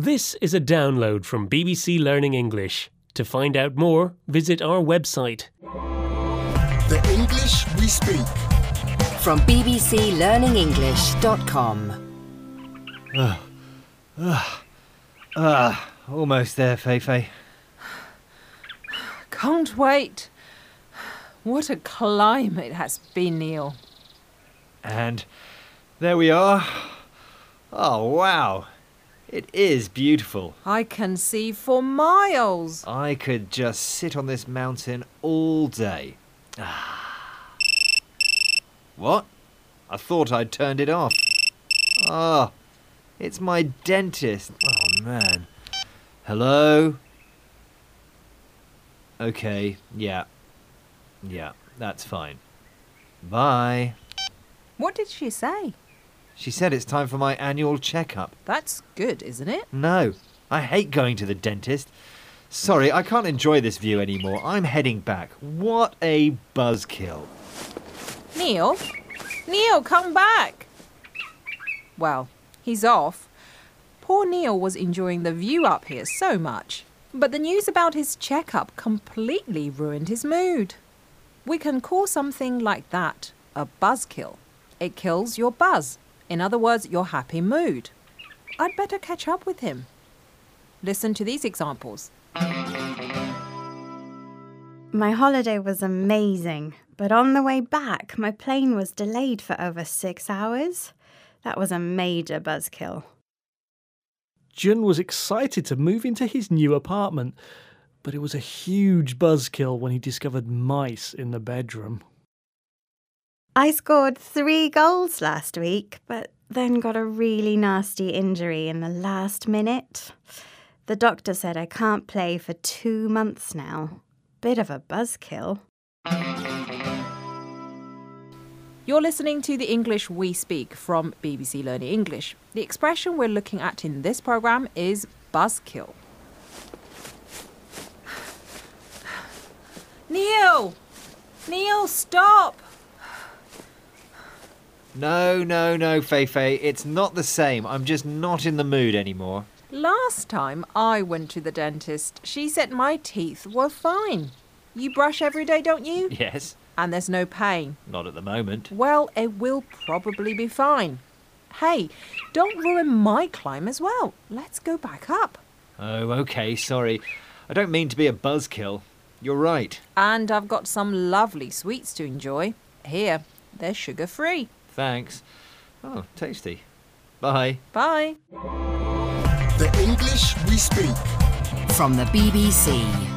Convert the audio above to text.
This is a download from BBC Learning English. To find out more, visit our website. The English we speak. From bbclearningenglish.com. Ah, ah, ah! almost there, Feifei. Can't wait. What a climb it has been, Neil. And there we are. Oh, wow. It is beautiful. I can see for miles. I could just sit on this mountain all day. Ah. What? I thought I'd turned it off. Ah, it's my dentist. Oh, man. Hello? Okay, yeah. Yeah, that's fine. Bye. What did she say? She said it's time for my annual checkup. That's good, isn't it? No, I hate going to the dentist. Sorry, I can't enjoy this view anymore. I'm heading back. What a buzzkill. Neil? Neil, come back! Well, he's off. Poor Neil was enjoying the view up here so much. But the news about his checkup completely ruined his mood. We can call something like that a buzzkill. It kills your buzz. In other words, your happy mood. I'd better catch up with him. Listen to these examples. My holiday was amazing, but on the way back, my plane was delayed for over six hours. That was a major buzzkill. Jun was excited to move into his new apartment, but it was a huge buzzkill when he discovered mice in the bedroom. I scored three goals last week, but then got a really nasty injury in the last minute. The doctor said I can't play for two months now. Bit of a buzzkill. You're listening to the English We Speak from BBC Learning English. The expression we're looking at in this program is buzzkill. Neil! Neil, stop! No, no, no, Feifei. It's not the same. I'm just not in the mood anymore. Last time I went to the dentist, she said my teeth were fine. You brush every day, don't you? Yes, And there's no pain. not at the moment. Well, it will probably be fine. Hey, don't ruin my climb as well. Let's go back up. Oh, okay, sorry. I don't mean to be a buzzkill. You're right. And I've got some lovely sweets to enjoy. Here, they're sugar free. Thanks. Oh, tasty. Bye. Bye. The English we speak. From the BBC.